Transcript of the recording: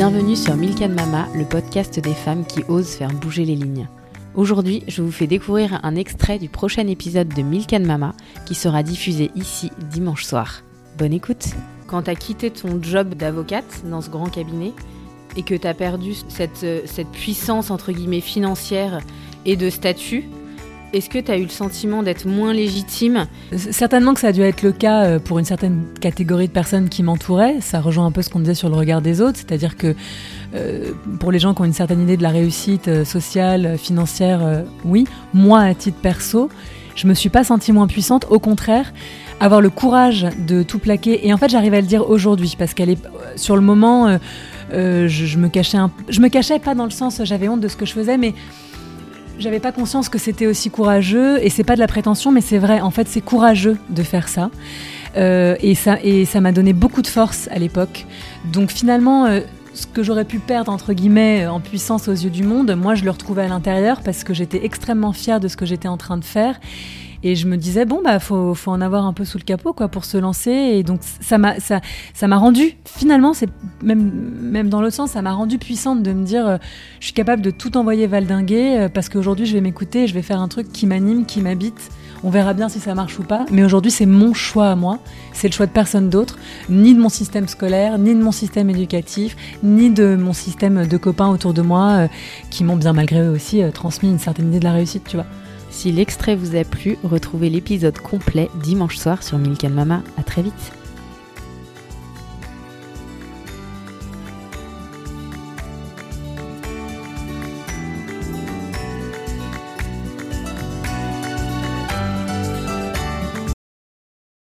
Bienvenue sur Milk Mama, le podcast des femmes qui osent faire bouger les lignes. Aujourd'hui, je vous fais découvrir un extrait du prochain épisode de Milk Mama qui sera diffusé ici dimanche soir. Bonne écoute Quand tu as quitté ton job d'avocate dans ce grand cabinet et que tu perdu cette, cette puissance entre guillemets financière et de statut, est-ce que tu as eu le sentiment d'être moins légitime Certainement que ça a dû être le cas euh, pour une certaine catégorie de personnes qui m'entouraient. Ça rejoint un peu ce qu'on disait sur le regard des autres, c'est-à-dire que euh, pour les gens qui ont une certaine idée de la réussite euh, sociale, financière, oui. Moi, à titre perso, je me suis pas sentie moins puissante. Au contraire, avoir le courage de tout plaquer. Et en fait, j'arrive à le dire aujourd'hui parce qu'elle est sur le moment. je, me cachais je me cachais pas dans le sens j'avais honte de ce que je faisais, mais j'avais pas conscience que c'était aussi courageux, et c'est pas de la prétention, mais c'est vrai, en fait, c'est courageux de faire ça. Euh, et ça m'a donné beaucoup de force à l'époque. Donc finalement, euh, ce que j'aurais pu perdre entre guillemets en puissance aux yeux du monde, moi je le retrouvais à l'intérieur parce que j'étais extrêmement fière de ce que j'étais en train de faire et je me disais, bon, bah, faut, faut en avoir un peu sous le capot, quoi, pour se lancer. Et donc, ça m'a, ça, ça m'a rendu, finalement, c'est même, même dans l'autre sens, ça m'a rendu puissante de me dire, euh, je suis capable de tout envoyer valdinguer, euh, parce qu'aujourd'hui, je vais m'écouter, je vais faire un truc qui m'anime, qui m'habite. On verra bien si ça marche ou pas. Mais aujourd'hui, c'est mon choix à moi. C'est le choix de personne d'autre. Ni de mon système scolaire, ni de mon système éducatif, ni de mon système de copains autour de moi, euh, qui m'ont bien malgré eux aussi transmis une certaine idée de la réussite, tu vois. Si l'extrait vous a plu, retrouvez l'épisode complet dimanche soir sur Milk Mama. À très vite.